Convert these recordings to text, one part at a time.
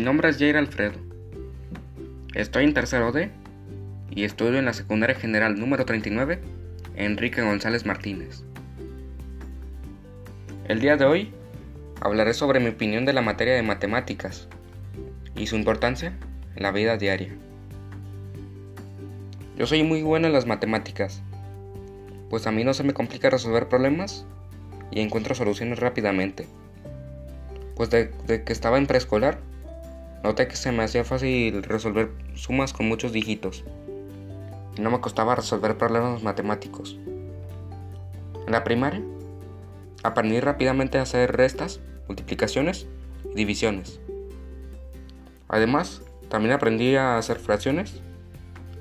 nombre es Jair Alfredo. Estoy en tercero D y estudio en la secundaria general número 39, Enrique González Martínez. El día de hoy hablaré sobre mi opinión de la materia de matemáticas y su importancia en la vida diaria. Yo soy muy bueno en las matemáticas, pues a mí no se me complica resolver problemas y encuentro soluciones rápidamente. Pues de, que estaba en preescolar, noté que se me hacía fácil resolver sumas con muchos dígitos y no me costaba resolver problemas matemáticos. En la primaria, aprendí rápidamente a hacer restas, multiplicaciones y divisiones. Además, también aprendí a hacer fracciones,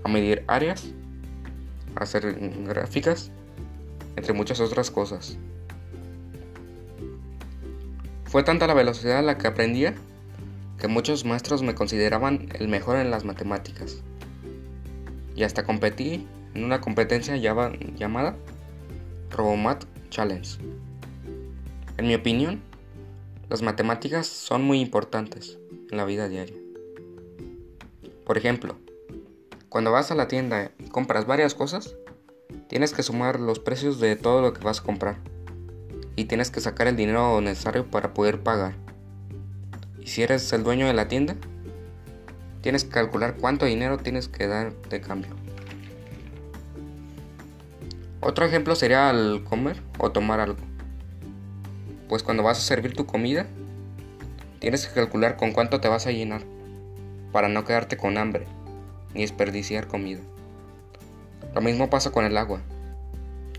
a medir áreas, a hacer gráficas entre muchas otras cosas. Fue tanta la velocidad a la que aprendía que muchos maestros me consideraban el mejor en las matemáticas. Y hasta competí en una competencia llamada Robomat Challenge. En mi opinión, las matemáticas son muy importantes en la vida diaria. Por ejemplo, cuando vas a la tienda y compras varias cosas, Tienes que sumar los precios de todo lo que vas a comprar. Y tienes que sacar el dinero necesario para poder pagar. Y si eres el dueño de la tienda, tienes que calcular cuánto dinero tienes que dar de cambio. Otro ejemplo sería al comer o tomar algo. Pues cuando vas a servir tu comida, tienes que calcular con cuánto te vas a llenar para no quedarte con hambre ni desperdiciar comida. Lo mismo pasa con el agua.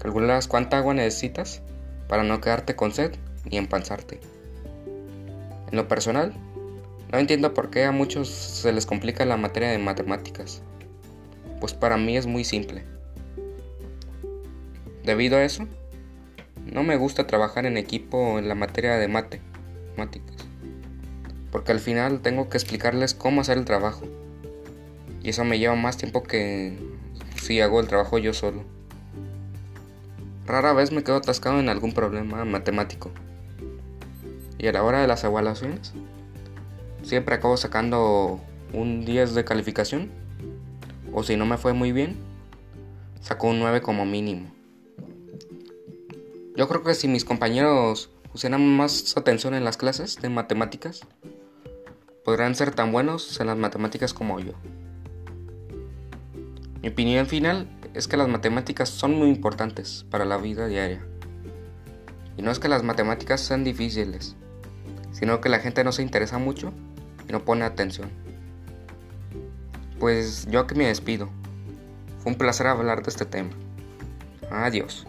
Calculas cuánta agua necesitas para no quedarte con sed ni empanzarte. En lo personal, no entiendo por qué a muchos se les complica la materia de matemáticas, pues para mí es muy simple. Debido a eso, no me gusta trabajar en equipo en la materia de matemáticas, porque al final tengo que explicarles cómo hacer el trabajo, y eso me lleva más tiempo que si hago el trabajo yo solo. Rara vez me quedo atascado en algún problema matemático. Y a la hora de las evaluaciones, siempre acabo sacando un 10 de calificación. O si no me fue muy bien, saco un 9 como mínimo. Yo creo que si mis compañeros pusieran más atención en las clases de matemáticas, podrán ser tan buenos en las matemáticas como yo. Mi opinión final es que las matemáticas son muy importantes para la vida diaria. Y no es que las matemáticas sean difíciles, sino que la gente no se interesa mucho y no pone atención. Pues yo aquí me despido. Fue un placer hablar de este tema. Adiós.